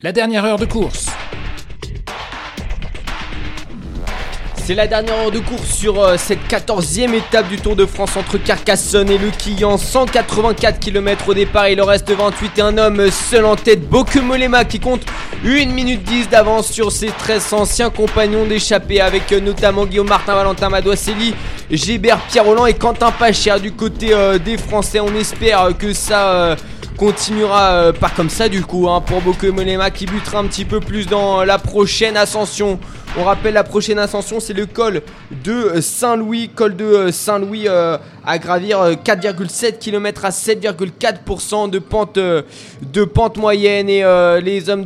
La dernière heure de course. C'est la dernière heure de course sur euh, cette 14e étape du Tour de France entre Carcassonne et le Quillan. 184 km au départ, il en reste 28 et un homme seul en tête, Bokemolema qui compte 1 minute 10 d'avance sur ses 13 anciens compagnons d'échappée avec euh, notamment Guillaume Martin, Valentin Madouasselli, Gébert Pierre Roland et Quentin Pacher du côté euh, des Français. On espère que ça continuera euh, pas comme ça du coup hein, pour Bokemonema qui butera un petit peu plus dans la prochaine ascension. On rappelle la prochaine ascension c'est le col de Saint-Louis, col de Saint-Louis euh, à gravir 4,7 km à 7,4% de pente de pente moyenne et euh, les hommes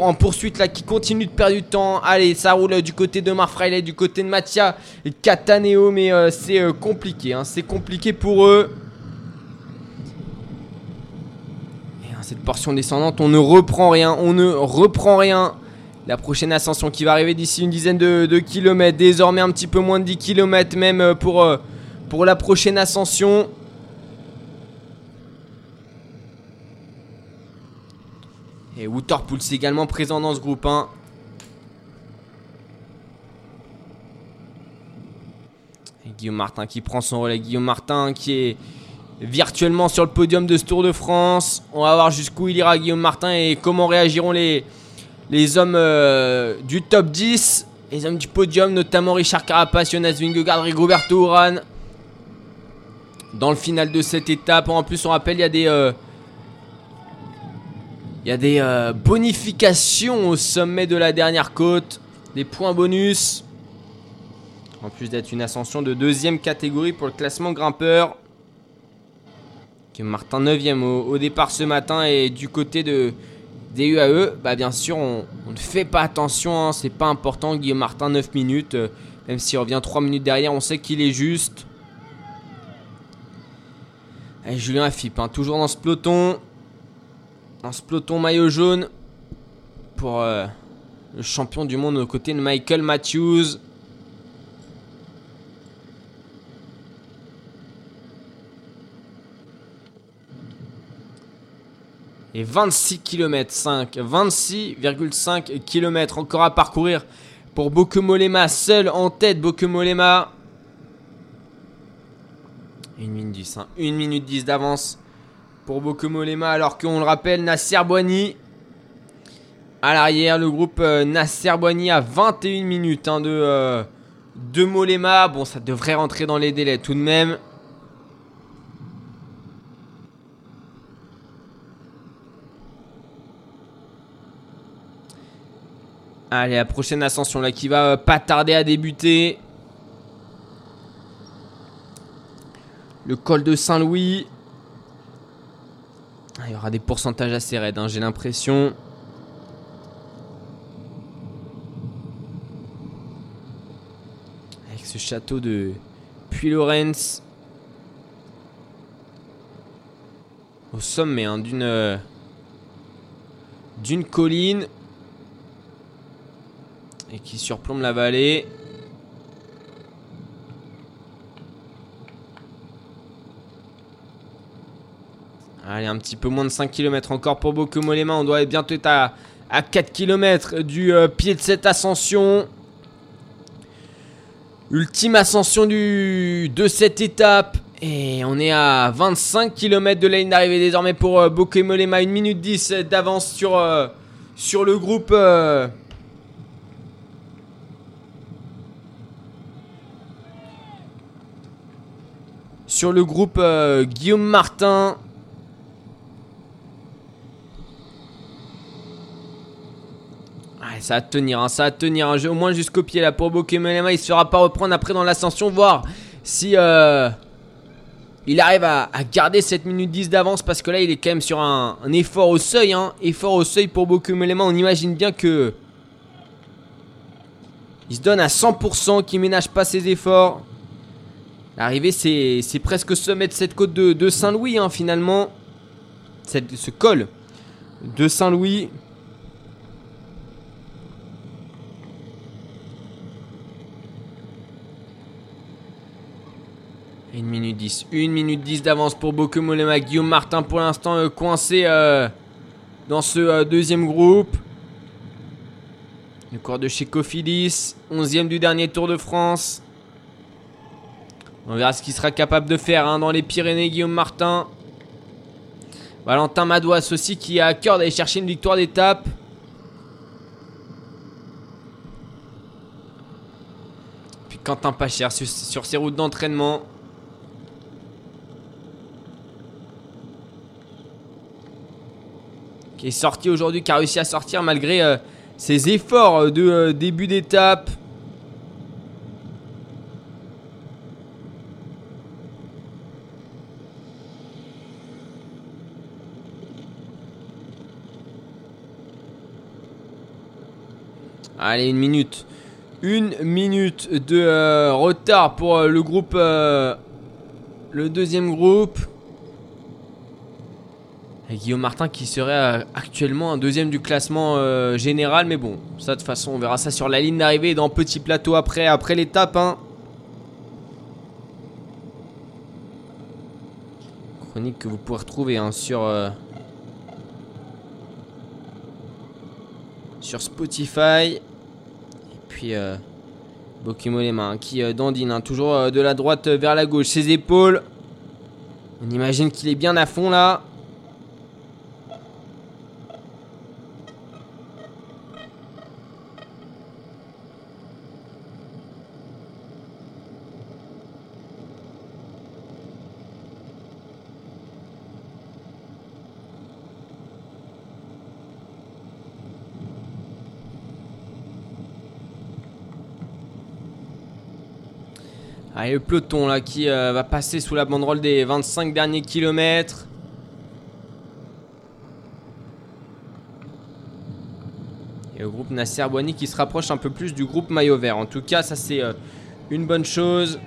en poursuite qui continuent de perdre du temps. Allez, ça roule du côté de Marfraile, du côté de Mattia Cataneo mais c'est compliqué hein, c'est compliqué pour eux. Portion descendante, on ne reprend rien, on ne reprend rien. La prochaine ascension qui va arriver d'ici une dizaine de, kilomètres, désormais un petit peu moins de 10 kilomètres même euh, pour, euh, pour la prochaine ascension. Et Waterpool c'est également présent dans ce groupe. Hein. Guillaume Martin qui prend son relais. Guillaume Martin qui est virtuellement sur le podium de ce Tour de France. On va voir jusqu'où il ira Guillaume Martin et comment réagiront les, les hommes euh, du top 10. Les hommes du podium, notamment Richard Carapace, Jonas Vingegaard, Rigoberto Urán. Dans le final de cette étape. En plus, on rappelle, il y a des... Euh, il y a des euh, bonifications au sommet de la dernière côte. Des points bonus. En plus d'être une ascension de deuxième catégorie pour le classement grimpeur. Martin 9ème au, départ ce matin et du côté de, des UAE, bah bien sûr on, ne fait pas attention, hein, c'est pas important. Guillaume Martin 9 minutes, euh, même s'il revient 3 minutes derrière, on sait qu'il est juste. Julien Afip, hein, toujours dans ce peloton. Dans ce peloton maillot jaune pour euh, le champion du monde aux côtés de Michael Matthews. Et 26 km 5, 26,5 km encore à parcourir pour Bokemolema, seul en tête Bokemolema. 1 minute 10, 1 minute 10 d'avance pour Bokemolema alors qu'on le rappelle Nasser Boigny à l'arrière, le groupe euh, Nasser Boigny à 21 minutes hein, de, euh, de Molema. Bon, ça devrait rentrer dans les délais tout de même. Allez, la prochaine ascension là qui va euh, pas tarder à débuter. Le col de Saint-Louis. Ah, il y aura des pourcentages assez raides, hein, j'ai l'impression. Avec ce château de Puy-Lorenz. Au sommet hein, d'une euh, d'une colline et qui surplombe la vallée. Allez, un petit peu moins de 5 km encore pour Bokemolema. On doit bientôt être à, 4 km du euh, pied de cette ascension. Ultime ascension du, de cette étape. Et on est à 25 km de la ligne d'arrivée désormais pour euh, Bokemolema. 1 minute 10 d'avance sur, euh, sur le groupe. Sur le groupe euh, Guillaume Martin. ça va tenir, hein, ça va tenir. Hein, au moins jusqu'au pied là pour Bokemelema. Il ne se fera pas reprendre après dans l'ascension. Voir si euh, il arrive à, garder cette minute 10 d'avance. Parce que là, il est quand même sur un, effort au seuil. Hein, effort au seuil pour Bokemelema. On imagine bien que. Il se donne à 100%, qu'il ménage pas ses efforts. L'arrivée, c'est presque sommet de cette côte de, Saint-Louis, hein, finalement. Ce col de Saint-Louis. Une minute 10. Une minute 10 d'avance pour Bokemolema. Guillaume Martin pour l'instant euh, coincé euh, dans ce deuxième groupe. Le corps de chez Cofidis, 11e du dernier Tour de France. On verra ce qu'il sera capable de faire hein, dans les Pyrénées, Guillaume Martin. Valentin Madouas aussi qui a à cœur d'aller chercher une victoire d'étape. Puis Quentin Pacher sur, ses routes d'entraînement. Qui est sorti aujourd'hui, qui a réussi à sortir malgré euh, ses efforts de euh, début d'étape. Allez, une minute. Une minute de euh, retard pour euh, le groupe. Euh, le deuxième groupe. Guillaume Martin qui serait actuellement un deuxième du classement général. Mais bon, ça de toute façon, on verra ça sur la ligne d'arrivée dans Petit Plateau après, après l'étape. Hein. Chronique que vous pouvez retrouver hein, sur. sur Spotify puis euh, les mains qui euh, dandine, hein, toujours euh, de la droite vers la gauche. Ses épaules. On imagine qu'il est bien à fond là. Allez, le peloton là qui euh, va passer sous la banderole des 25 derniers kilomètres. Et le groupe Nasser Bouani qui se rapproche un peu plus du groupe maillot vert. En tout cas, ça c'est euh, une bonne chose.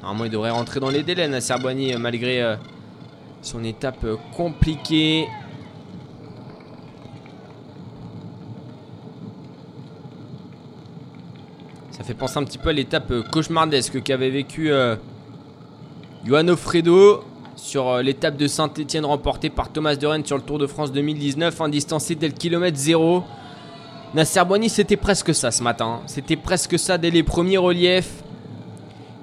Normalement, il devrait rentrer dans les délais, Nasser Bouani, euh, malgré son étape compliquée. Fait penser un petit peu à l'étape euh, cauchemardesque qu'avait vécu euh, Johan Fredo sur euh, l'étape de Saint-Etienne remportée par Thomas de Rennes sur le Tour de France 2019, en distancé dès le kilomètre 0. Nasser Boigny, c'était presque ça ce matin. C'était presque ça dès les premiers reliefs.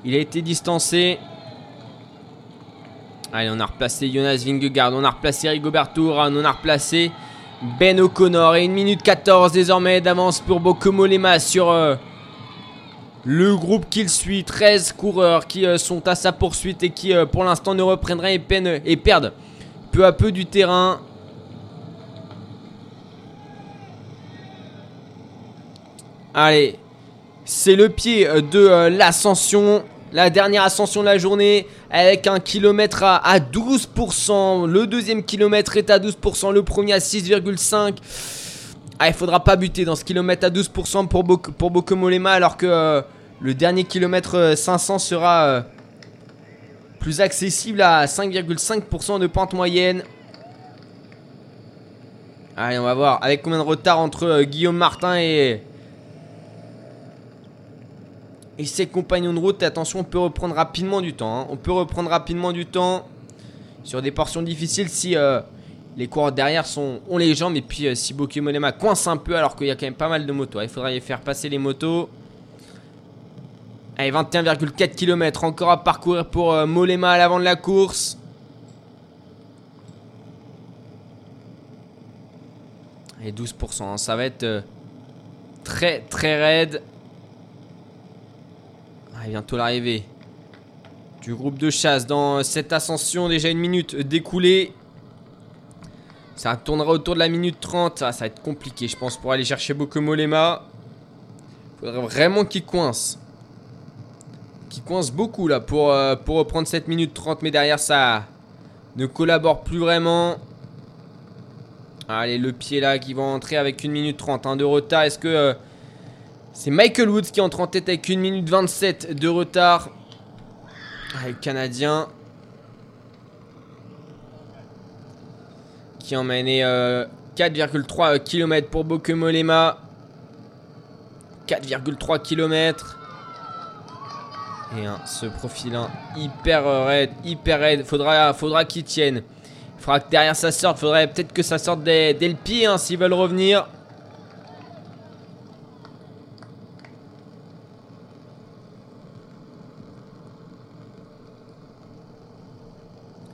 Il a été distancé. Allez, on a replacé Jonas Vingegaard, on a replacé Rigoberto Urán, on a replacé Ben O'Connor. Et 1 minute 14 désormais d'avance pour Bokomo Lema sur le groupe qu'il suit, 13 coureurs qui euh, sont à sa poursuite et qui euh, pour l'instant ne reprendraient et, peine, et perdent peu à peu du terrain. Allez, c'est le pied euh, de l'ascension. La dernière ascension de la journée avec un kilomètre à, 12%. Le deuxième kilomètre est à 12%. Le premier à 6,5%. Ah, il faudra pas buter dans ce kilomètre à 12% pour, Bo pour Bokomolema alors que euh, le dernier kilomètre 500 euh, sera euh, plus accessible à 5,5% de pente moyenne. Allez, on va voir avec combien de retard entre Guillaume Martin et, et ses compagnons de route. Attention, on peut reprendre rapidement du temps. Hein. On peut reprendre rapidement du temps sur des portions difficiles si les coureurs derrière sont, ont les jambes. Et puis euh, si Bokeh Molema coince un peu alors qu'il y a quand même pas mal de motos. Il faudra y faire passer les motos. Allez, 21,4 km encore à parcourir pour euh, Molema à l'avant de la course. Et 12%, hein. ça va être euh, très très raide. Allez, bientôt l'arrivée du groupe de chasse dans cette ascension. Déjà une minute découlée. Ça tournera autour de la minute 30. Ah, ça va être compliqué, je pense, pour aller chercher Bokomolema. Faudrait vraiment qu'il coince. Qu'il coince beaucoup, là, pour, euh, pour reprendre cette minute 30. Mais derrière, ça ne collabore plus vraiment. Allez, le pied, là, qui va entrer avec une minute 30 hein, de retard. Est-ce que... Euh, c'est Michael Woods qui entre en tête avec une minute 27 de retard? Allez, le Canadien. Qui emmenait 4,3 km pour Bokemolema. 4,3 km. Et ce profil hyper raide, hyper raide. Faudra, faudra qu'il tienne. Il faudra que derrière ça sorte. Faudrait peut-être que ça sorte dès, le pied hein, s'ils veulent revenir.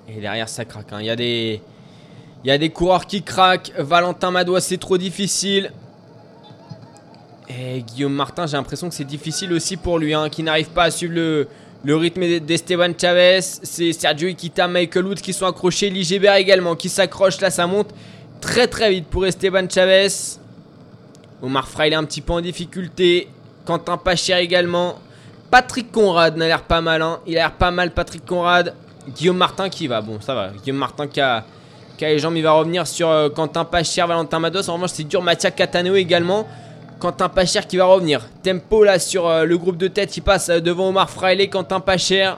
Et derrière ça craque. Hein. Il y a des... Il y a des coureurs qui craquent. Valentin Madois, c'est trop difficile. Et Guillaume Martin, j'ai l'impression que c'est difficile aussi pour lui, hein, qui n'arrive pas à suivre le, rythme d'Esteban Chavez. C'est Sergio Iquita, Michael Woods qui sont accrochés. Ligébert également qui s'accroche. Là, ça monte très très vite pour Esteban Chavez. Omar Fraile un petit peu en difficulté. Quentin Pacher également. Patrick Conrad n'a l'air pas mal. Hein. Il a l'air pas mal, Patrick Conrad. Guillaume Martin qui va. Bon, ça va. Guillaume Martin qui a jambes, il va revenir sur euh, Quentin Pacher, Valentin Mados. En revanche, c'est dur. Mathia Cataneo également. Quentin Pacher qui va revenir. Tempo là sur euh, le groupe de tête. Il passe euh, devant Omar Fraile. Quentin Pacher.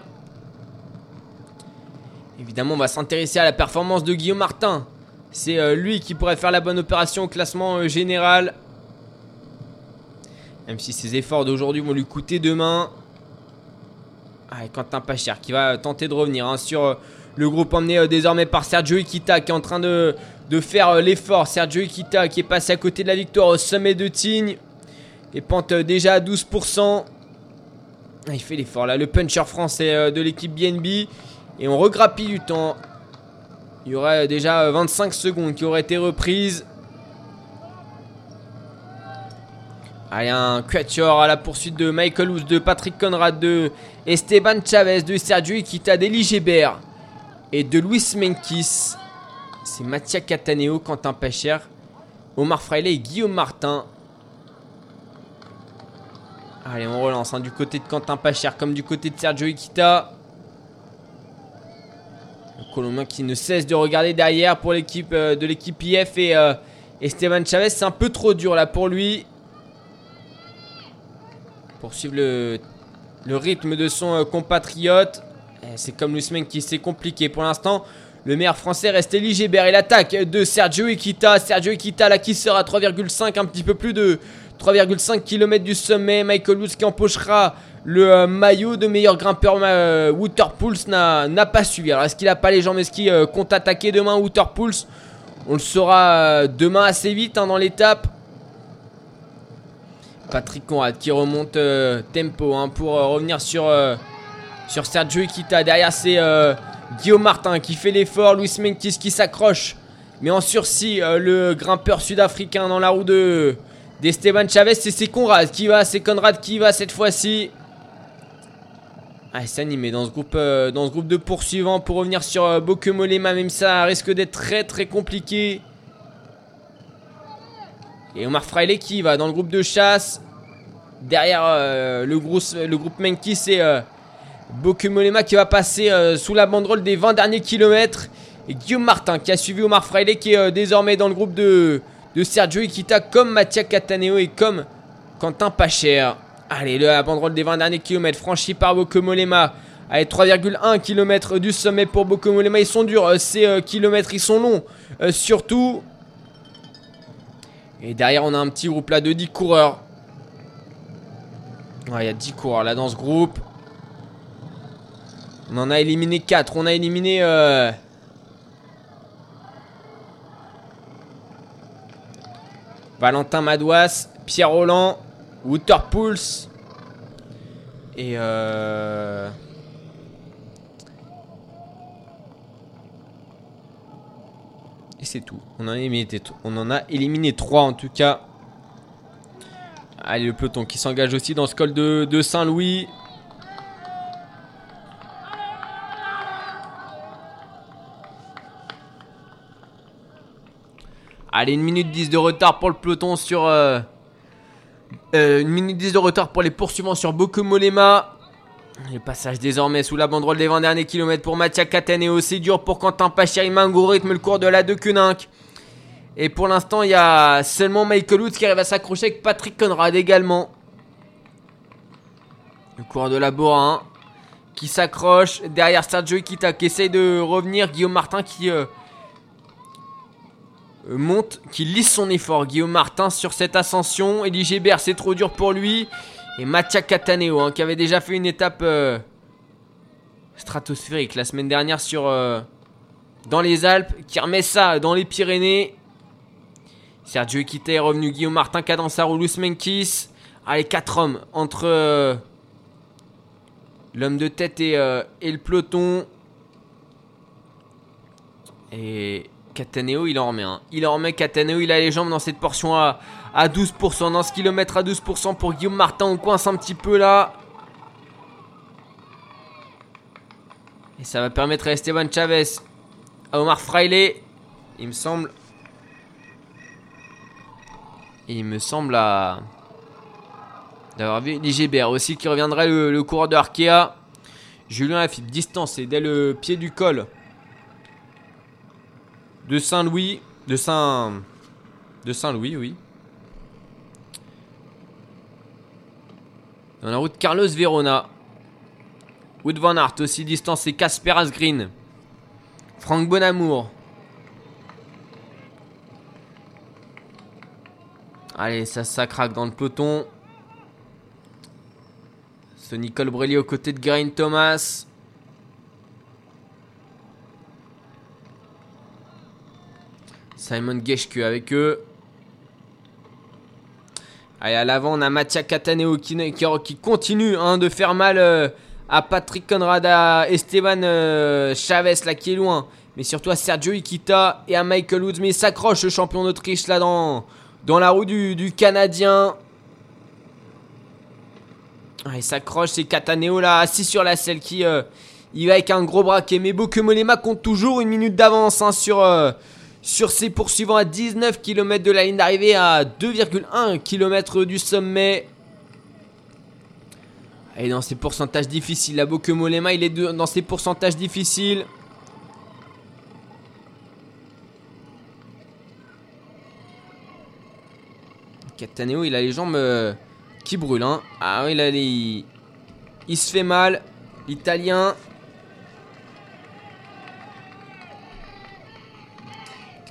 Évidemment, on va s'intéresser à la performance de Guillaume Martin. C'est lui qui pourrait faire la bonne opération au classement général. Même si ses efforts d'aujourd'hui vont lui coûter demain. Ah, Quentin Pacher qui va tenter de revenir hein, sur le groupe emmené euh, désormais par Sergio Ikita qui est en train de, faire euh, l'effort. Sergio Ikita qui est passé à côté de la victoire au sommet de Tignes. Et pente euh, déjà à 12%. Ah, il fait l'effort là, le puncher français de l'équipe BNB. Et on regrappille du temps. Il y aurait déjà 25 secondes qui auraient été reprises. Allez, un quatuor à la poursuite de Michael Hoos, de Patrick Conrad, de Esteban Chavez, de Sergio Ikita, d'Eli Gébert et de Luis Menkis. C'est Mathia Cataneo, Quentin Pacher, Omar Fraile et Guillaume Martin. Allez, on relance hein, du côté de Quentin Pacher comme du côté de Sergio Ikita. Le Colombien qui ne cesse de regarder derrière pour l'équipe euh, de l'équipe IF et euh, Esteban Chavez. C'est un peu trop dur là pour lui. Poursuivre le, le rythme de son euh, compatriote. Eh, c'est comme Lusmen qui s'est compliqué pour l'instant. Le meilleur français reste Elie Gébert et l'attaque de Sergio Iquita. Sergio Iquita là qui sera à 3,5, un petit peu plus de 3,5 km du sommet. Michael Woods qui empochera le euh, maillot de meilleur grimpeur euh, Waterpulse n'a pas suivi. Alors est-ce qu'il n'a pas les jambes? Est-ce qu'il euh, compte attaquer demain Waterpulse? On le saura demain assez vite hein, dans l'étape. Patrick Conrad qui remonte tempo hein, pour revenir sur sur Sergio Iquita. Derrière, c'est euh, Guillaume Martin qui fait l'effort. Luis Menkis qui s'accroche. Mais en sursis, euh, le grimpeur sud-africain dans la roue de d'Esteban Chavez. C'est Conrad qui va. C'est Conrad qui va cette fois-ci. Ah, il s'anime dans, ce groupe, euh, dans ce groupe de poursuivants pour revenir sur Bokemolema. Même ça risque d'être très très compliqué. Et Omar Fraile qui va dans le groupe de chasse. Derrière le, groupe, le groupe Menkis, c'est Bokumolema qui va passer euh, sous la banderole des 20 derniers kilomètres. Et Guillaume Martin qui a suivi Omar Friday qui est euh, désormais dans le groupe de, Sergio Iquita comme Mattia Cataneo et comme Quentin Pacher. Allez, la banderole des 20 derniers kilomètres franchie par Bokumolema. Allez, 3,1 km du sommet pour Bokumolema. Ils sont durs, euh, ces kilomètres, ils sont longs. surtout. Et derrière, on a un petit groupe là de 10 coureurs. Il y a 10 coureurs là dans ce groupe. On en a éliminé 4. On a éliminé... Euh... Valentin Madouas, Pierre Roland, Waterpulse et euh... Et c'est tout. On en, a éliminé, on en a éliminé 3 en tout cas. Allez, le peloton qui s'engage aussi dans ce col de Saint-Louis. Allez, une minute 10 de retard pour le peloton sur... Euh, euh, une minute 10 de retard pour les poursuivants sur Bokumolema. Le passage désormais sous la banderole des 20 derniers kilomètres pour Mathia Cataneo. C'est dur pour Quentin Pachir. rythme le cours de la De Kuninck. Et pour l'instant, il y a seulement Michael Woods qui arrive à s'accrocher avec Patrick Conrad également. Le cours de la Bora qui s'accroche. Derrière Sergio Ikita qui essaye de revenir. Guillaume Martin qui... Euh, euh, monte, qui lisse son effort. Guillaume Martin sur cette ascension. Elie Gébert, c'est trop dur pour lui. Et Mattia Cataneo, hein, qui avait déjà fait une étape euh, stratosphérique la semaine dernière sur, euh, dans les Alpes, qui remet ça dans les Pyrénées. Sergio Equita est revenu, Guillaume Martin, Cadanzaro, Luz Menkis. Allez, 4 hommes entre l'homme de tête et, et, le peloton. Et Cataneo, il en remet un. Il en remet Cataneo, il a les jambes dans cette portion à, à 12%. Dans ce kilomètre à 12% pour Guillaume Martin, on coince un petit peu là. Et ça va permettre à Esteban Chavez, à Omar Fraile, il me semble. Il me semble à d'avoir vu l'IGBR aussi qui reviendrait le, coureur de Arkea. Julien Lafitte, distance et dès le pied du col de Saint-Louis. De Saint. De Saint-Louis, oui. Dans la route Carlos Verona. Wood Van Aert aussi distancé. Casper Asgreen. Franck Bonamour. Allez, ça, ça craque dans le peloton. Ce Nicole Brelli aux côtés de Grain Thomas. Simon Geschke avec eux. Allez, à l'avant, on a Mattia Cataneo qui, continue hein, de faire mal euh, à Patrick Conrad, à Esteban euh, Chavez, là, qui est loin. Mais surtout à Sergio Ikita et à Michael Woods. Mais s'accroche, le champion d'Autriche, là, dans, dans la roue du, Canadien. Ah, il s'accroche, c'est Cataneo, là, assis sur la selle, qui... Euh, il va avec un gros braquet. Mais Molema compte toujours une minute d'avance hein, sur sur ses poursuivants à 19 km de la ligne d'arrivée à 2,1 km du sommet. Et dans ses pourcentages difficiles, la Molema, il est dans ses pourcentages difficiles. Cataneo, il a les jambes euh, qui brûlent. Hein. Ah oui, là, il, il se fait mal. L'Italien,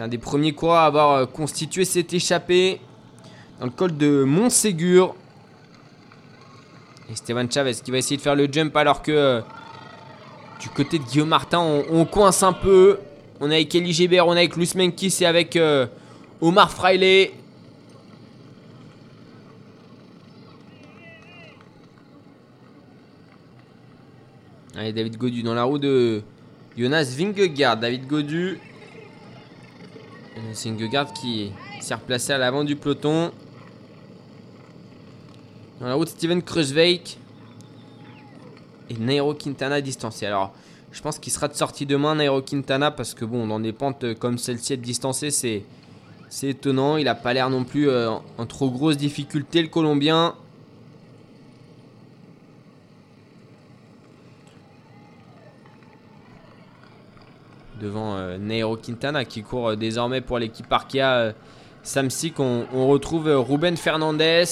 un des premiers coureurs à avoir euh, constitué s'est échappé dans le col de Montségur. Et Stéphane Chavez qui va essayer de faire le jump alors que euh, du côté de Guillaume Martin, on, coince un peu. On est avec Elie Gébert, on est avec Luis Menkis et avec euh, Omar Fraile. Allez, David Godu dans la roue de Jonas Vingegaard. David Godu c'est Singegaard qui s'est replacé à l'avant du peloton. Dans la route, Steven Kreuzweig et Nairo Quintana distancé. Alors, je pense qu'il sera de sortie demain, Nairo Quintana, parce que bon, dans des pentes comme celle-ci, être distancé, c'est, c'est étonnant. Il n'a pas l'air non plus euh, en trop grosse difficulté, le Colombien. Devant euh, Nairo Quintana qui court euh, désormais pour l'équipe Arkea euh, Samsic. On, retrouve Ruben Fernandez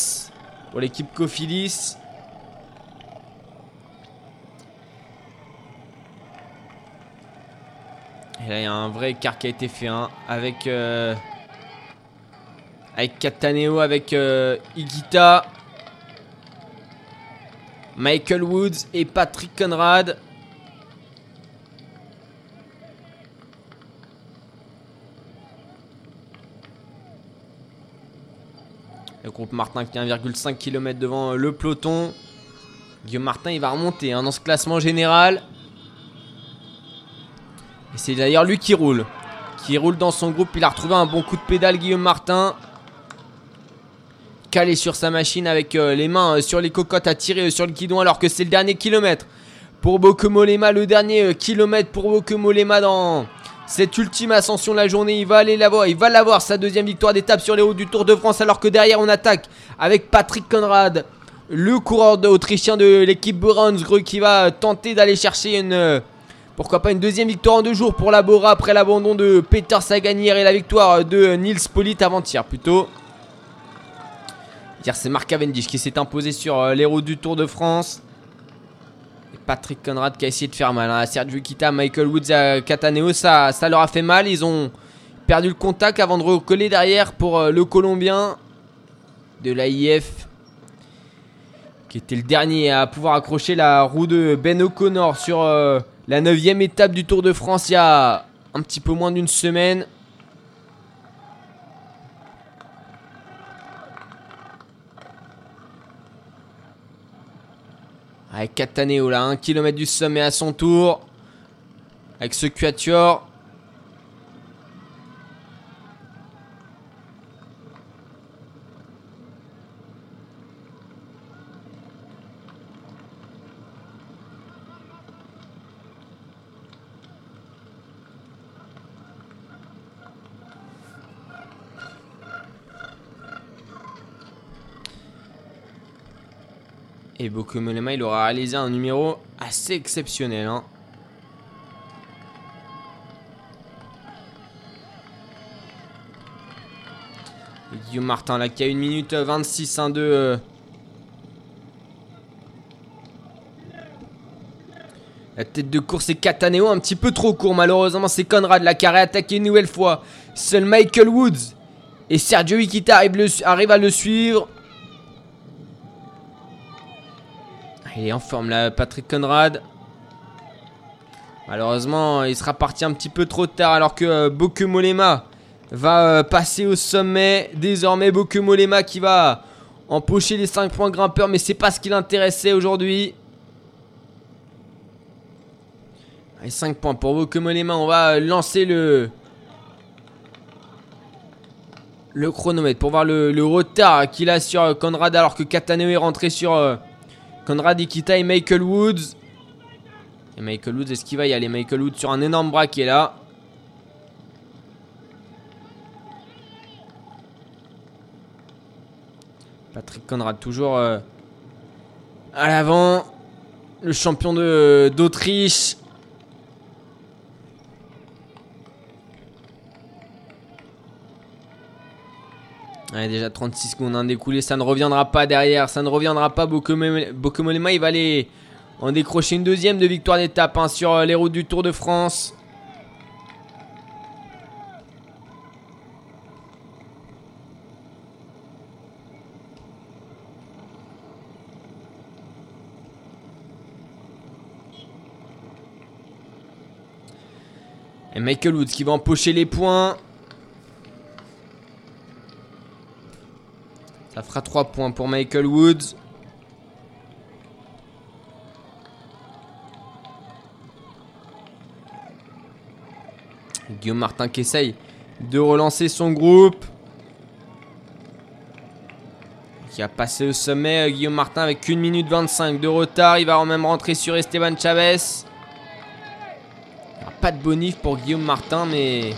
pour l'équipe Cofilis. Et là, il y a un vrai écart qui a été fait hein, avec, avec Cataneo, avec Igita, Michael Woods et Patrick Conrad. Groupe Martin qui est 1,5 km devant le peloton. Guillaume Martin, il va remonter hein, dans ce classement général. Et c'est d'ailleurs lui qui roule. Qui roule dans son groupe. Il a retrouvé un bon coup de pédale, Guillaume Martin. Calé sur sa machine avec euh, les mains euh, sur les cocottes à tirer euh, sur le guidon alors que c'est le dernier kilomètre. Pour Bokomolema, le dernier kilomètre pour Bokomolema dans, cette ultime ascension de la journée, il va aller l'avoir, il va l'avoir sa deuxième victoire d'étape sur les routes du Tour de France alors que derrière on attaque avec Patrick Conrad, le coureur autrichien de l'équipe Brunsgrue qui va tenter d'aller chercher une pourquoi pas une deuxième victoire en deux jours pour la Bora après l'abandon de Peter Sagan et la victoire de Nils Polit avant-hier plutôt. C'est Marc Cavendish qui s'est imposé sur euh, les routes du Tour de France. Patrick Conrad qui a essayé de faire mal. Hein. Sergio Kita, Michael Woods, à Cataneo, ça, leur a fait mal. Ils ont perdu le contact avant de recoller derrière pour euh, le Colombien de l'AIF. Qui était le dernier à pouvoir accrocher la roue de Ben O'Connor sur euh, la 9 étape du Tour de France il y a un petit peu moins d'une semaine. Avec Cataneo là, 1 km du sommet à son tour. Avec ce quatuor. Et Bokumolema, il aura réalisé un numéro assez exceptionnel. Hein. Guillaume Martin là qui a 1 minute 26 1 2 La tête de course est Cataneo un petit peu trop court malheureusement c'est Conrad là qui a réattaqué une nouvelle fois. Seul Michael Woods et Sergio Iquita arrive à le suivre. Il est en forme là, Patrick Conrad. Malheureusement, il sera parti un petit peu trop tard alors que euh, Molema va euh, passer au sommet. Désormais, Molema qui va empocher les 5 points grimpeurs, mais c'est pas ce qui l'intéressait aujourd'hui. Allez, 5 points pour Molema. On va lancer le le chronomètre pour voir le, retard qu'il a sur Conrad alors que Cataneo est rentré sur euh, Conrad Ikita et Michael Woods. Et Michael Woods, est-ce qu'il va y aller? Michael Woods sur un énorme bras qui est là. Patrick Conrad toujours euh, à l'avant. Le champion d'Autriche. Ouais, déjà 36 secondes en découlé, ça ne reviendra pas derrière, ça ne reviendra pas. Bokomolema, il va aller en décrocher une deuxième de victoire d'étape hein, sur euh, les routes du Tour de France. Et Michael Woods qui va empocher les points. Ça fera 3 points pour Michael Woods. Guillaume Martin qui essaye de relancer son groupe. Qui a passé au sommet Guillaume Martin avec 1 minute 25 de retard. Il va même rentrer sur Esteban Chavez. Pas de bonif pour Guillaume Martin mais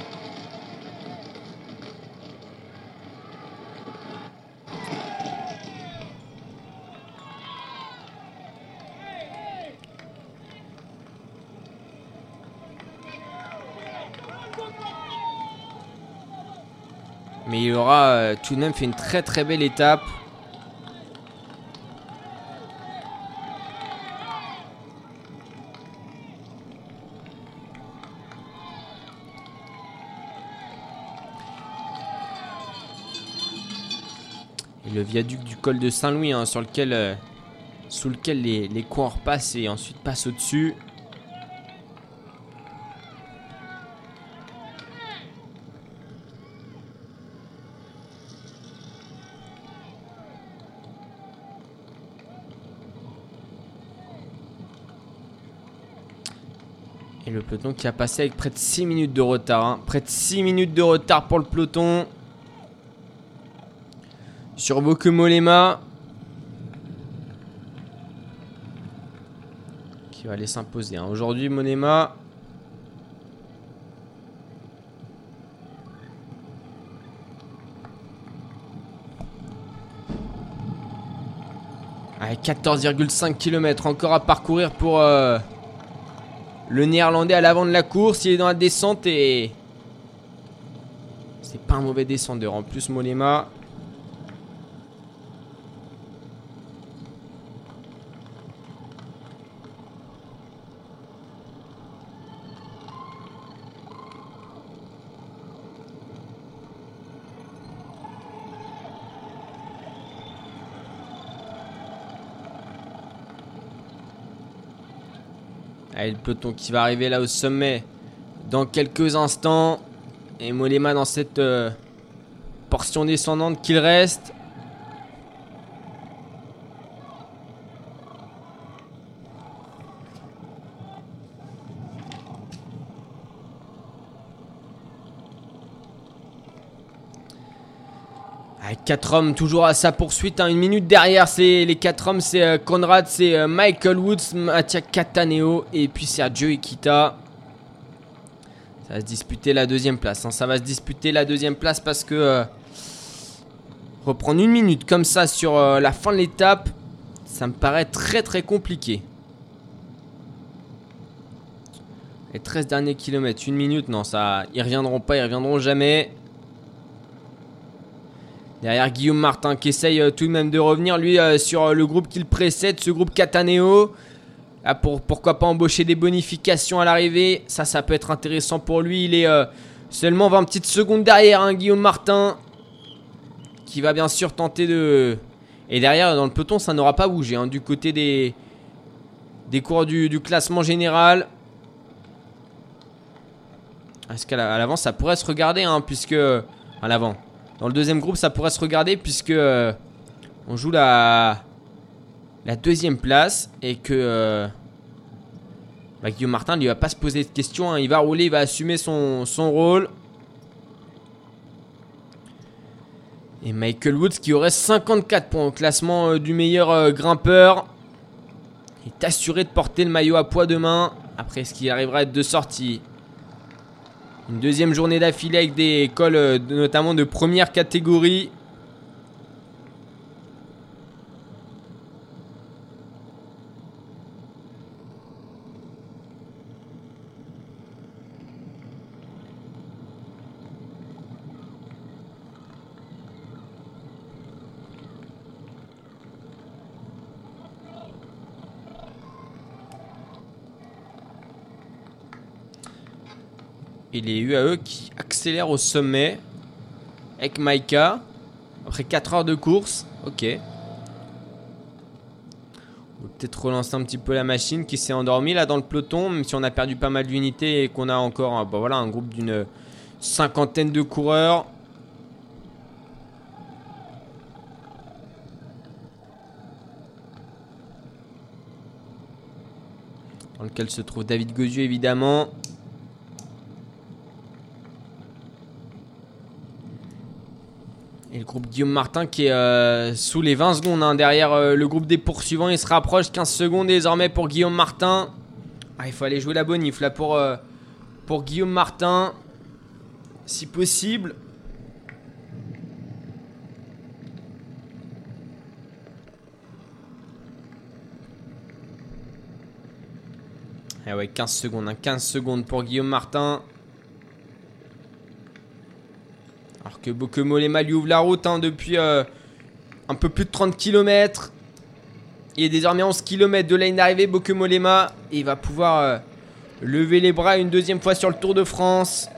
aura euh, tout de même fait une très très belle étape. Le viaduc du col de Saint-Louis, hein, sur lequel, euh, sous lequel les, les coureurs passent et ensuite passent au-dessus. Peloton qui a passé avec près de 6 minutes de retard. Hein. Près de 6 minutes de retard pour le peloton. Sur Molema. Qui va aller s'imposer. Hein. Aujourd'hui, Molema. Avec 14,5 km encore à parcourir pour... Euh, le néerlandais à l'avant de la course, il est dans la descente et... C'est pas un mauvais descendeur. En plus, Molema... Allez, le peloton qui va arriver là au sommet dans quelques instants. Et Molema dans cette euh, portion descendante qu'il reste. 4 hommes toujours à sa poursuite, hein. une minute derrière, c'est les 4 hommes, c'est euh, Conrad, c'est euh, Michael Woods, Mattia Cataneo et puis Sergio Ikita. Ça va se disputer la deuxième place. Hein. Ça va se disputer la deuxième place parce que euh, reprendre une minute comme ça sur la fin de l'étape, ça me paraît très très compliqué. Les 13 derniers kilomètres, une minute, non, ça, ils reviendront pas, ils reviendront jamais. Derrière Guillaume Martin qui essaye euh, tout de même de revenir lui euh, sur euh, le groupe qu'il précède, ce groupe Cataneo. Ah, pour, pourquoi pas embaucher des bonifications à l'arrivée? Ça, ça peut être intéressant pour lui. Il est seulement 20 petites secondes derrière hein, Guillaume Martin. Qui va bien sûr tenter de... Et derrière, dans le peloton, ça n'aura pas bougé. Hein, du côté des, des cours du, classement général. Est-ce qu'à l'avant, ça pourrait se regarder hein, Puisque... À l'avant. Dans le deuxième groupe, ça pourrait se regarder puisque euh, on joue la, la deuxième place et que euh, bah, Guillaume Martin lui va pas se poser de questions. Hein. Il va rouler, il va assumer son, rôle. Et Michael Woods qui aurait 54 points au classement euh, du meilleur grimpeur. Est assuré de porter le maillot à poids demain. Après ce qui arrivera à être de sortie? Une deuxième journée d'affilée avec des cols euh, notamment de première catégorie. Et les UAE qui accélèrent au sommet avec Maika après 4 heures de course. Ok. On va peut-être relancer un petit peu la machine qui s'est endormie là dans le peloton, même si on a perdu pas mal d'unités et qu'on a encore bah un groupe d'une cinquantaine de coureurs. Dans lequel se trouve David Gozieux évidemment. Et le groupe Guillaume Martin qui est euh, sous les 20 secondes hein, derrière euh, le groupe des poursuivants. Il se rapproche 15 secondes désormais pour Guillaume Martin. Ah, il faut aller jouer la bonif là pour, euh, Guillaume Martin. Si possible. Ah ouais, 15 secondes. 15 hein, secondes pour Guillaume Martin. Alors que Bokemolema lui ouvre la route hein, depuis euh, un peu plus de 30 km. Il est désormais 11 km de la ligne d'arrivée, Bokemolema. Et il va pouvoir euh, lever les bras une deuxième fois sur le Tour de France.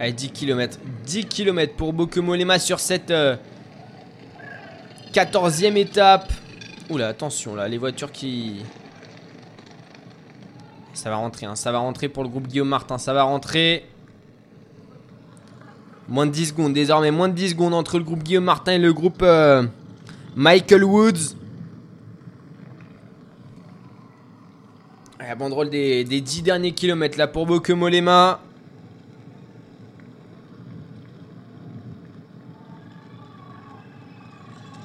Allez, 10 km. 10 km pour Bokemolema sur cette 14e euh, étape. Oula, attention là, les voitures qui... Ça va rentrer, hein. ça va rentrer pour le groupe Guillaume Martin, ça va rentrer. Moins de 10 secondes, désormais moins de 10 secondes entre le groupe Guillaume Martin et le groupe euh, Michael Woods. La banderole des, des 10 derniers kilomètres là pour Bokemolema.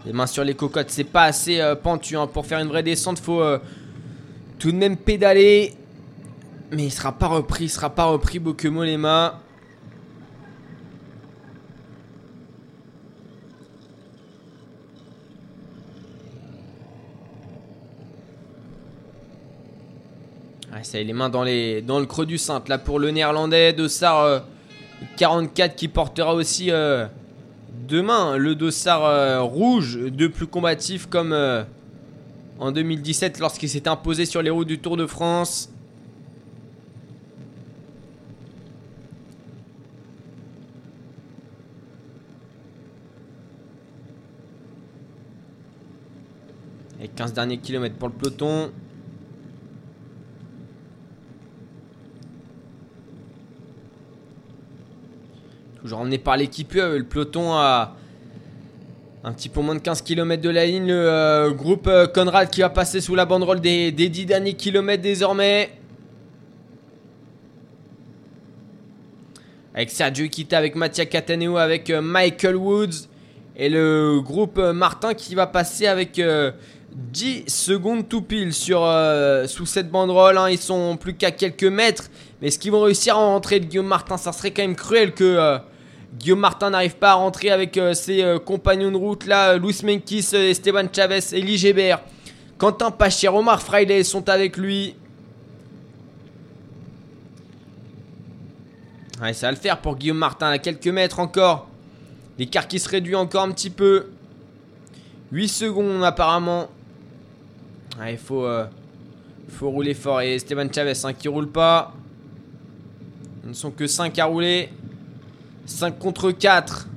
Les mains sur les cocottes, c'est pas assez euh, pentu. Hein. Pour faire une vraie descente, faut euh, tout de même pédaler. Mais il sera pas repris, il sera pas repris Bokemolema. Ouais, ça les mains dans, les, dans le creux du cintre. Là pour le néerlandais, de Sar 44 qui portera aussi demain le dossard rouge de plus combatif comme en 2017 lorsqu'il s'est imposé sur les routes du Tour de France. Et 15 derniers kilomètres pour le peloton. Toujours emmené par l'équipe, le peloton a un petit peu moins de 15 km de la ligne. Le euh, groupe euh, Conrad qui va passer sous la banderole des, 10 derniers kilomètres désormais. Avec Sergio Kita, avec Mattia Cataneo, avec euh, Michael Woods. Et le groupe Martin qui va passer avec 10 secondes tout pile sur, sous cette banderole. Hein. Ils sont plus qu'à quelques mètres. Mais est-ce qu'ils vont réussir à rentrer de Guillaume Martin? Ça serait quand même cruel que Guillaume Martin n'arrive pas à rentrer avec euh, ses euh, compagnons de route là, Luis Menkis, euh, Esteban Chavez, Elie Gébert, Quentin Pachier, Omar Friday sont avec lui. Ouais, ça va le faire pour Guillaume Martin à quelques mètres encore. L'écart qui se réduit encore un petit peu. 8 secondes apparemment. il faut, faut rouler fort. Et Esteban Chavez hein, qui roule pas. Ils ne sont que 5 à rouler. 5 contre 4.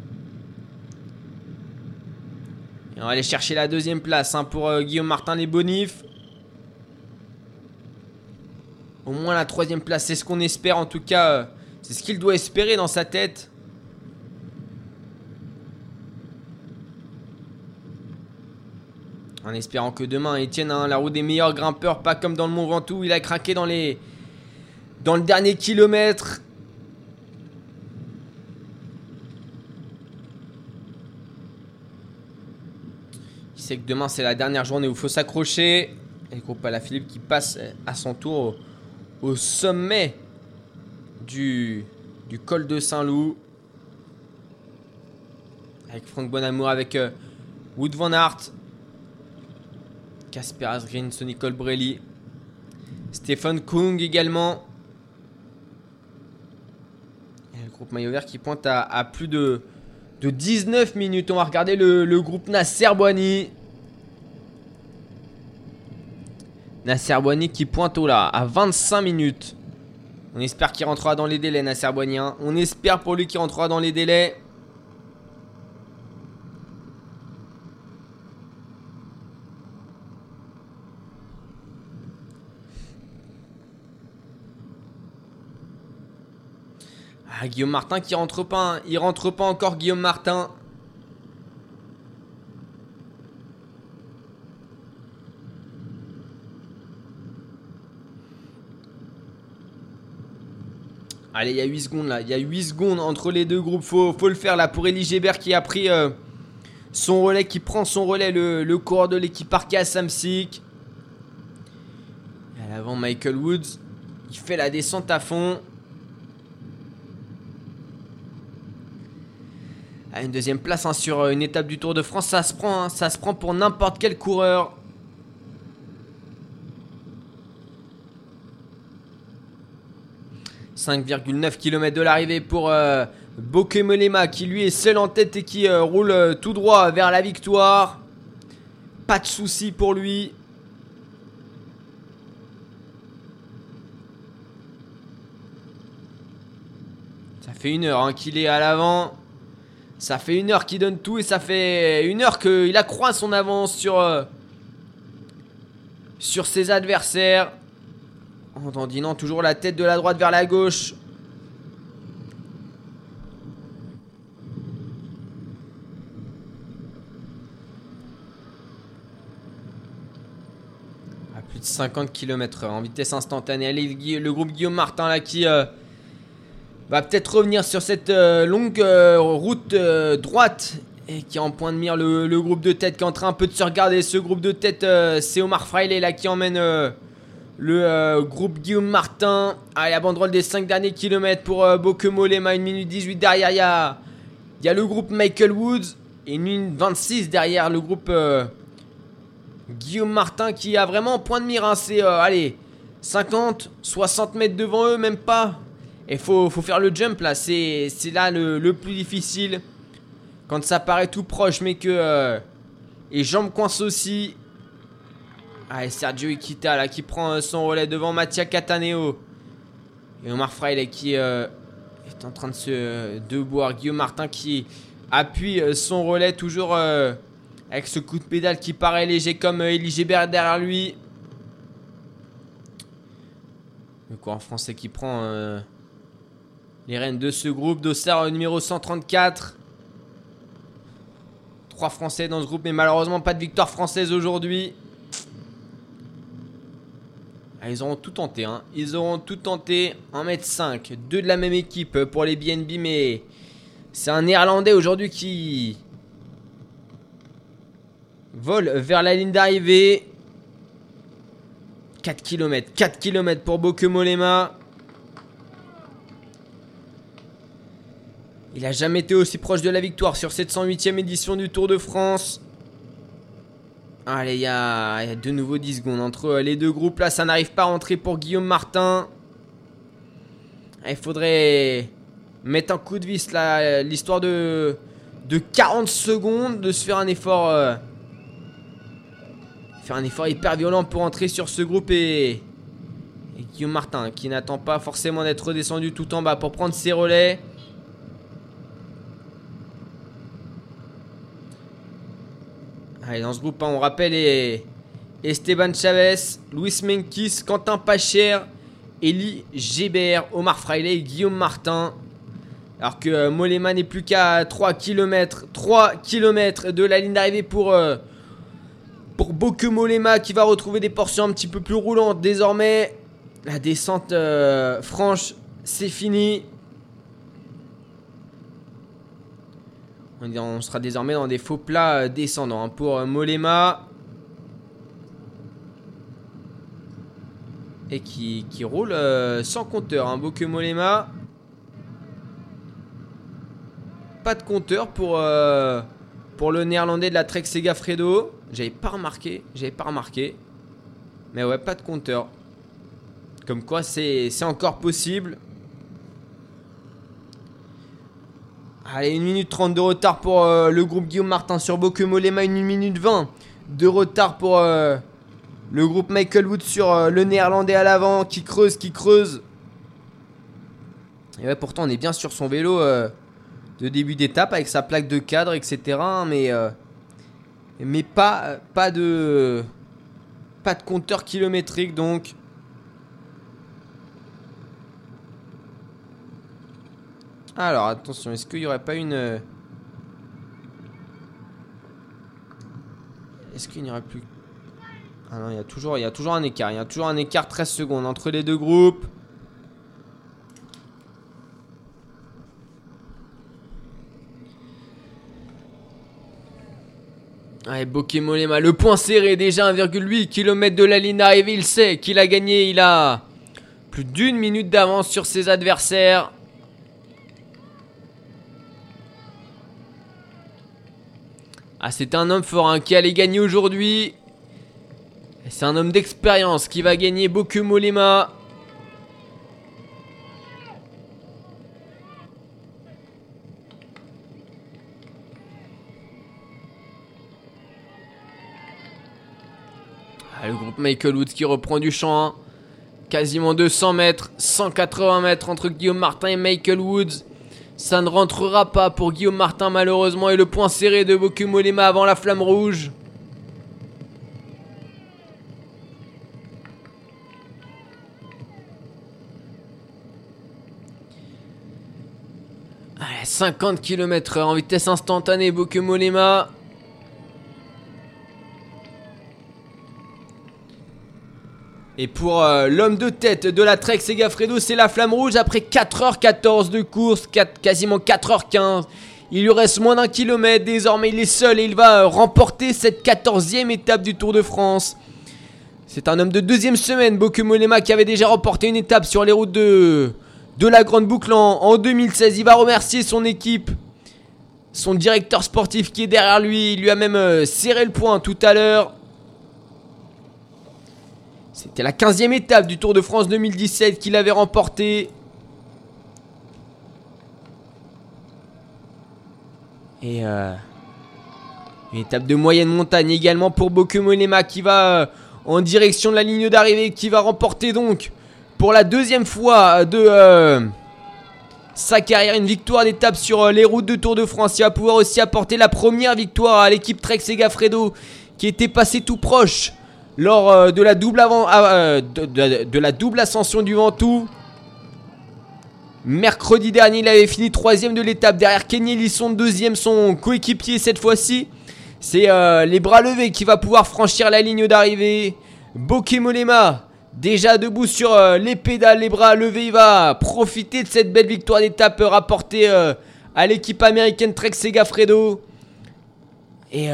Et on va aller chercher la deuxième place hein, pour euh, Guillaume Martin les bonifs. Au moins la troisième place, c'est ce qu'on espère en tout cas. Euh, c'est ce qu'il doit espérer dans sa tête. En espérant que demain, Etienne, hein, la roue des meilleurs grimpeurs, pas comme dans le Mont Ventoux, il a craqué dans les dans le dernier kilomètre. C'est que demain c'est la dernière journée où il faut s'accrocher. Et le groupe Philippe qui passe à son tour au, sommet du, du col de Saint-Loup. Avec Franck Bonamour, avec euh, Wood Van Aert, Casper Asgreen, Sonny Colbrelli, Stephen Kung également. Et le groupe Maillot Vert qui pointe à, plus de, de 19 minutes. On va regarder le, groupe Nasser Boigny. Nasser Boigny qui pointe au là à 25 minutes. On espère qu'il rentrera dans les délais, Nasser Boigny. Hein. On espère pour lui qu'il rentrera dans les délais. Guillaume Martin qui rentre pas. Hein. Il rentre pas encore, Guillaume Martin. Allez, il y a 8 secondes là. Il y a 8 secondes entre les deux groupes. Faut, faut le faire là pour Elie Gébert qui a pris euh, son relais, qui prend son relais, le, le coureur de l'équipe Arca Samsic. À l'avant, Michael Woods. Il fait la descente à fond. Une deuxième place hein, sur euh, une étape du Tour de France, ça se prend, hein. ça se prend pour n'importe quel coureur. 5,9 km de l'arrivée pour euh, Bokemelema qui lui est seul en tête et qui euh, roule euh, tout droit vers la victoire. Pas de souci pour lui. Ça fait une heure hein, qu'il est à l'avant. Ça fait une heure qu'il donne tout et ça fait une heure qu'il accroît son avance sur, sur ses adversaires. En tendinant toujours la tête de la droite vers la gauche. À plus de 50 km/h en vitesse instantanée. Allez, le groupe Guillaume Martin là qui euh, va peut-être revenir sur cette euh, longue euh, route droite et qui est en point de mire le, groupe de tête qui est en train un peu de se regarder. Ce groupe de tête, c'est Omar Fraile là qui emmène le euh, groupe Guillaume Martin. à la banderole des 5 derniers kilomètres pour euh, Bokemolema, 1 minute 18 derrière. Il y a, le groupe Michael Woods et 1 minute 26 derrière le groupe euh, Guillaume Martin qui a vraiment point de mire. Hein. C'est allez, 50, 60 mètres devant eux, même pas. Et faut, faut faire le jump là, c'est là le, le, plus difficile. Quand ça paraît tout proche, mais que euh, les jambes coincent aussi. Allez, Sergio Iquita là qui prend euh, son relais devant Mattia Cataneo. Et Omar Fraile qui euh, est en train de se deboire. Guillaume Martin qui appuie son relais toujours avec ce coup de pédale qui paraît léger comme Elie Gébert derrière lui. Le courant français qui prend les rênes de ce groupe. Dossard numéro 134. Trois Français dans ce groupe, mais malheureusement pas de victoire française aujourd'hui. Ah, ils auront tout tenté. Hein. Ils auront tout tenté. 1m5. Deux de la même équipe pour les BNB, mais c'est un Néerlandais aujourd'hui qui vole vers la ligne d'arrivée. 4 km. 4 km pour Bokemolema. Il a jamais été aussi proche de la victoire sur cette 108e édition du Tour de France. Allez, il y, a, de nouveau 10 secondes entre les deux groupes. Là, ça n'arrive pas à rentrer pour Guillaume Martin. Il faudrait mettre un coup de vis là, l'histoire de, de 40 secondes, de se faire un effort. Euh, faire un effort hyper violent pour entrer sur ce groupe et, et Guillaume Martin qui n'attend pas forcément d'être redescendu tout en bas pour prendre ses relais. Allez, dans ce groupe, hein, on rappelle Esteban Chavez, Luis Menkis, Quentin Pacher, Eli Gébert, Omar Fraile Guillaume Martin. Alors que euh, Molema n'est plus qu'à 3 km, 3 km de la ligne d'arrivée pour, euh, pour Boke Molema qui va retrouver des portions un petit peu plus roulantes désormais. La descente euh, franche, c'est fini. On sera désormais dans des faux plats euh, descendants hein, pour euh, Molema. Et qui, roule euh, sans compteur. Hein, que Molema. Pas de compteur pour, pour le néerlandais de la Trek Segafredo. J'avais pas remarqué. J'avais pas remarqué. Mais ouais, pas de compteur. Comme quoi, c'est encore possible. Allez, 1 minute 30 de retard pour euh, le groupe Guillaume Martin sur Bokemolema, 1 minute 20 de retard pour euh, le groupe Michael Wood sur euh, le néerlandais à l'avant qui creuse, qui creuse. Et ouais, pourtant on est bien sur son vélo de début d'étape avec sa plaque de cadre, etc. Mais, mais pas, pas, de, pas de compteur kilométrique donc. Alors attention, est-ce qu'il n'y aurait pas une... Euh, est-ce qu'il n'y aurait plus... Ah non, il y, a toujours, il y a toujours un écart. Il y a toujours un écart 13 secondes entre les deux groupes. Allez, Bokemolema, le point serré déjà 1,8 km de la ligne d'arrivée. Il sait qu'il a gagné. Il a plus d'une minute d'avance sur ses adversaires. Ah, c'est un homme fort hein, qui allait gagner aujourd'hui. C'est un homme d'expérience qui va gagner Boku Molema. Ah, le groupe Michael Woods qui reprend du champ. Hein. Quasiment 200 mètres, 180 mètres entre Guillaume Martin et Michael Woods. Ça ne rentrera pas pour Guillaume Martin malheureusement et le point serré de Bokumolema avant la flamme rouge. Allez, 50 km/h en vitesse instantanée Bokumolema. Et pour euh, l'homme de tête de la Trek Segafredo, c'est la flamme rouge après 4h14 de course, quasiment 4h15. Il lui reste moins d'un kilomètre, désormais il est seul et il va euh, remporter cette 14e étape du Tour de France. C'est un homme de deuxième semaine, Bokemolema, qui avait déjà remporté une étape sur les routes de, la Grande Boucle en, 2016. Il va remercier son équipe, son directeur sportif qui est derrière lui. Il lui a même euh, serré le point tout à l'heure. C'était la 15e étape du Tour de France 2017 qu'il avait remporté. Et euh, une étape de moyenne montagne également pour Bokemonema qui va euh, en direction de la ligne d'arrivée, qui va remporter donc pour la deuxième fois de euh, sa carrière une victoire d'étape sur les routes de Tour de France. Il va pouvoir aussi apporter la première victoire à l'équipe Trek Segafredo qui était passé tout proche lors de la double avant, de, la double ascension du Ventoux. Mercredi dernier, il avait fini troisième de l'étape derrière Kenny Lisson, deuxième son coéquipier cette fois-ci. C'est euh, les bras levés qui va pouvoir franchir la ligne d'arrivée. Bokemolema, déjà debout sur euh, les pédales, les bras levés, il va profiter de cette belle victoire d'étape rapportée euh, à l'équipe américaine Trek Segafredo. Et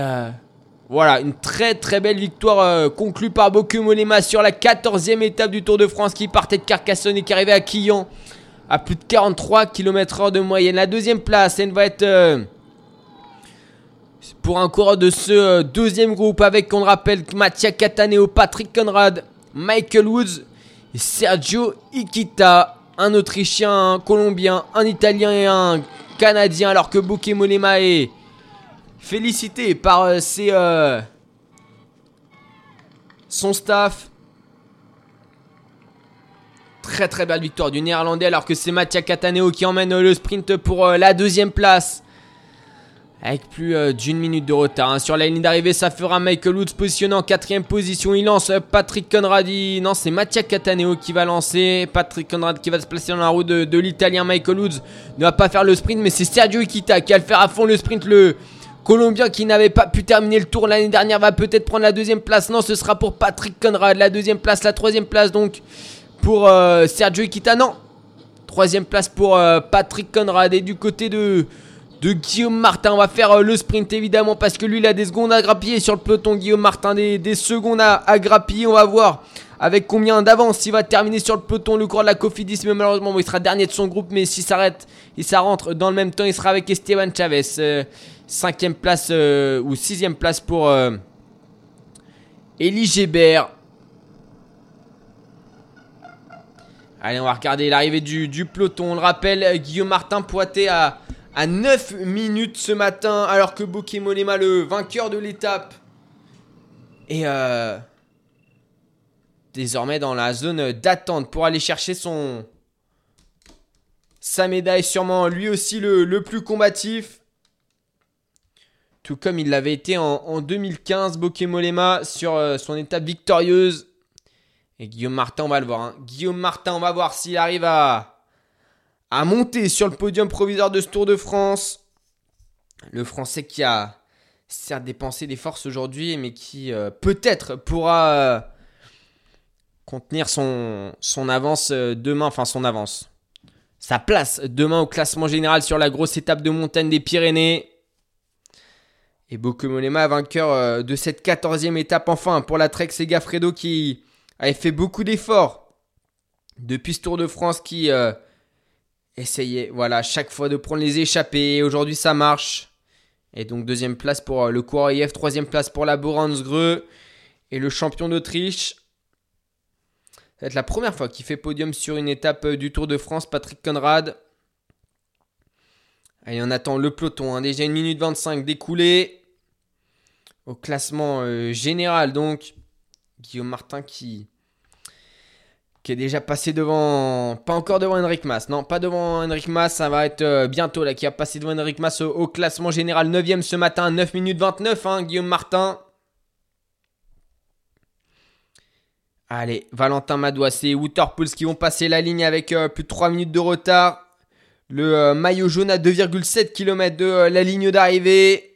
voilà, une très très belle victoire conclue par Bokemolema sur la 14e étape du Tour de France qui partait de Carcassonne et qui arrivait à Quillan à plus de 43 km/h de moyenne. La deuxième place, elle va être pour un coureur de ce euh, deuxième groupe avec, on le rappelle, Mattia Cataneo, Patrick Conrad, Michael Woods et Sergio Ikita, un Autrichien, un Colombien, un Italien et un Canadien, alors que Bouquet Molema est félicité par euh, ses, euh, son staff. Très très belle victoire du Néerlandais alors que c'est Mattia Cataneo qui emmène le sprint pour la deuxième place. Avec plus euh, d'une minute de retard. Hein. Sur la ligne d'arrivée, ça fera Michael Woods positionné en quatrième position. Il lance euh, Patrick Conradi. Non, c'est Mattia Cataneo qui va lancer. Patrick Conrad qui va se placer dans la roue de, l'Italien. Michael Woods ne va pas faire le sprint, mais c'est Sergio Ikita qui va le faire à fond le sprint. Le Colombien qui n'avait pas pu terminer le tour l'année dernière va peut-être prendre la deuxième place. Non, ce sera pour Patrick Conrad. La deuxième place, la troisième place donc pour euh, Sergio. Non, troisième place pour Patrick Conrad. Et du côté de Guillaume Martin. On va faire euh, le sprint évidemment parce que lui il a des secondes à grappiller sur le peloton. Guillaume Martin des, secondes à, grappiller. On va voir avec combien d'avance il va terminer sur le peloton le cours de la Cofidis. Mais malheureusement il sera dernier de son groupe. Mais s'il s'arrête et ça rentre dans le même temps, il sera avec Esteban Chavez. 5 euh, cinquième place euh, ou sixième place pour Elie Gébert. Allez, on va regarder l'arrivée du, peloton. On le rappelle, Guillaume Martin poité à à 9 minutes ce matin, alors que Bokemolema, le vainqueur de l'étape, est euh, désormais dans la zone d'attente pour aller chercher son sa médaille, sûrement lui aussi le, plus combatif. Tout comme il l'avait été en, 2015, Bokemolema, sur euh, son étape victorieuse. Et Guillaume Martin, on va le voir. Hein. Guillaume Martin, on va voir s'il arrive à monter sur le podium provisoire de ce Tour de France. Le Français qui a certes dépensé des forces aujourd'hui, mais qui euh, peut-être pourra euh, contenir son, son avance demain, enfin son avance, sa place demain au classement général sur la grosse étape de montagne des Pyrénées. Et Bokemolema, vainqueur de cette 14e étape enfin pour la Trek Segafredo qui avait fait beaucoup d'efforts depuis ce Tour de France qui essayez, voilà, chaque fois de prendre les échappées. Aujourd'hui, ça marche. Et donc, deuxième place pour euh, le coureur troisième place pour la Boransgreux. Et le champion d'Autriche. Ça va être la première fois qu'il fait podium sur une étape euh, du Tour de France, Patrick Conrad. Allez, on attend le peloton. Hein. Déjà une minute 25 découlée. Au classement euh, général, donc. Guillaume Martin qui qui est déjà passé devant, pas encore devant Henrik Mas, non, pas devant Henrik Mas, ça va être euh, bientôt là, qui a passé devant Henrik Mas au, classement général 9ème ce matin, 9 minutes 29, hein, Guillaume Martin. Allez, Valentin Madouas et Waterpools qui vont passer la ligne avec euh, plus de 3 minutes de retard. Le euh, maillot jaune à 2,7 km de la ligne d'arrivée.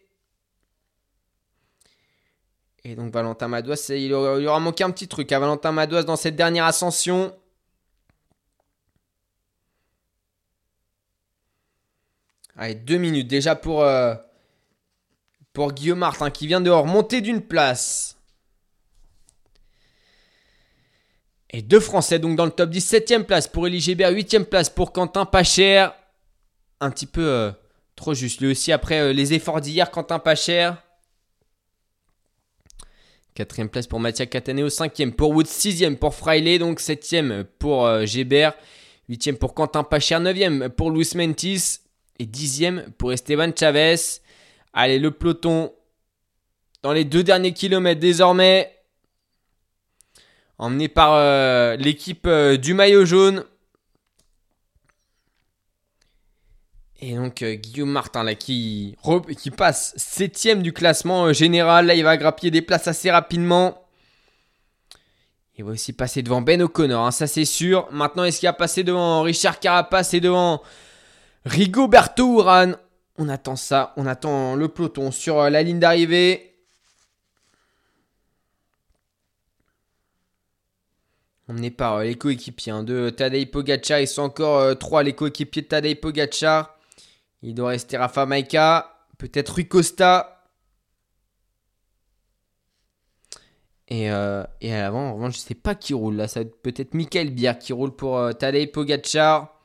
Et donc Valentin Madouas, il aura, manqué un petit truc à Valentin Madouas dans cette dernière ascension. Allez, deux minutes déjà pour, euh, pour Guillaume Martin qui vient de remonter d'une place. Et deux Français donc dans le top 10. 7ème place pour Elie Gébert, 8ème place pour Quentin Pacher. Un petit peu euh, trop juste. Lui aussi après euh, les efforts d'hier, Quentin Pacher. Quatrième place pour Mattia Cataneo. Cinquième pour Wood. Sixième pour Fraile. Donc septième pour euh, Gébert. Huitième pour Quentin Pacher. Neuvième pour Luis Mentis. Et dixième pour Esteban Chavez. Allez, le peloton dans les deux derniers kilomètres désormais. Emmené par euh, l'équipe euh, du maillot jaune. Et donc euh, Guillaume Martin là qui, passe septième du classement général. Là il va grappiller des places assez rapidement. Il va aussi passer devant Ben O'Connor, hein, ça c'est sûr. Maintenant est-ce qu'il va passer devant Richard Carapace et devant Rigoberto Urán? On attend ça, on attend le peloton sur la ligne d'arrivée. Emmené par euh, les coéquipiers hein, de Tadej Pogacar. Ils sont encore euh, trois les coéquipiers de Tadej Pogacar. Il doit rester Rafa Maika. Peut-être Rui Costa. Et, euh, et à l'avant, en revanche, je ne sais pas qui roule. Là, ça va être peut-être Michael Bier qui roule pour Tadej Pogacar.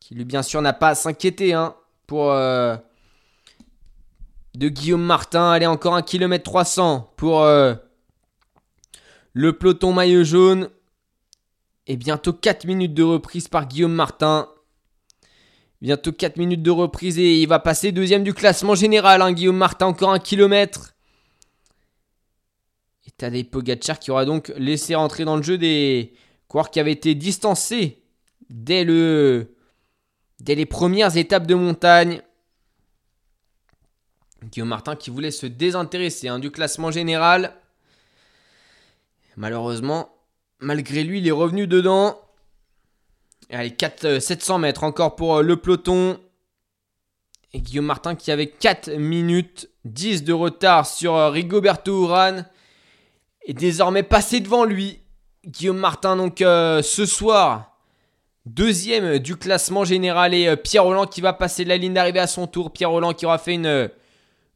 Qui lui, bien sûr, n'a pas à s'inquiéter hein, pour de Guillaume Martin. Allez, encore un km 300 pour le peloton maillot jaune. Et bientôt 4 minutes de reprise par Guillaume Martin. Bientôt 4 minutes de reprise et il va passer deuxième du classement général. Hein, Guillaume Martin, encore un kilomètre. Et Tadej Pogacar qui aura donc laissé rentrer dans le jeu des coureurs qui avaient été distancés dès, le, dès les premières étapes de montagne. Guillaume Martin qui voulait se désintéresser hein, du classement général. Malheureusement, Malgré lui, il est revenu dedans. Allez, 4, 700 euh, mètres encore pour euh, le peloton. Et Guillaume Martin qui avait 4 minutes 10 de retard sur euh, Rigoberto Urán. Est désormais passé devant lui. Guillaume Martin, donc ce soir, deuxième du classement général. Et Pierre Roland qui va passer la ligne d'arrivée à son tour. Pierre Roland qui aura fait une,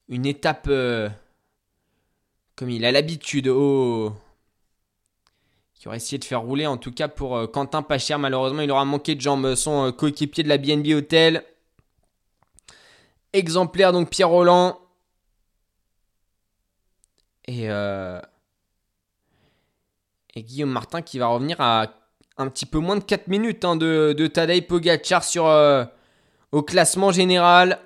une étape comme il a l'habitude au, qui aurait essayé de faire rouler. En tout cas, pour euh, Quentin Pacher, malheureusement, il aura manqué de jambes. Son euh, coéquipier de la BNB Hotel. Exemplaire, donc Pierre Roland. Et, euh, et Guillaume Martin qui va revenir à un petit peu moins de 4 minutes hein, de, de Tadej Pogacar sur, au classement général.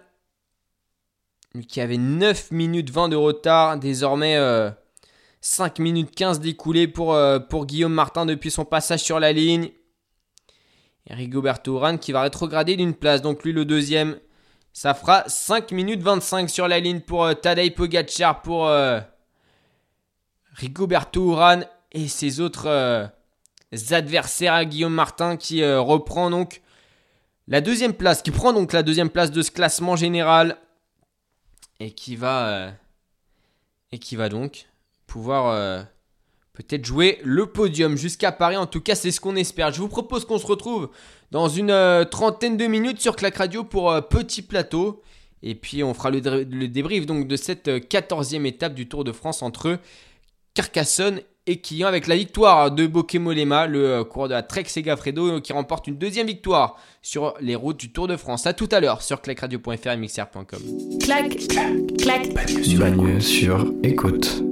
Lui qui avait 9 minutes 20 de retard. Désormais 5 minutes 15 d'écoulé pour, euh, pour Guillaume Martin depuis son passage sur la ligne. Rigoberto Urán qui va rétrograder d'une place. Donc lui le deuxième. Ça fera 5 minutes 25 sur la ligne pour euh, Tadej Pogacar, pour euh, Rigoberto Urán et ses autres adversaires à Guillaume Martin qui reprend donc la deuxième place, qui prend donc la deuxième place de ce classement général et qui va et qui va donc pouvoir euh, peut-être jouer le podium jusqu'à Paris. En tout cas, c'est ce qu'on espère. Je vous propose qu'on se retrouve dans une euh, trentaine de minutes sur Clac Radio pour euh, Petit Plateau. Et puis on fera le, débrief donc de cette 14e étape du Tour de France entre Carcassonne et Quillan avec la victoire de Bokemolema, le coureur de la Trek Segafredo qui remporte une deuxième victoire sur les routes du Tour de France. A tout à l'heure sur clacradio.fr et mixer.com. Clac, clac, clac. sur écoute.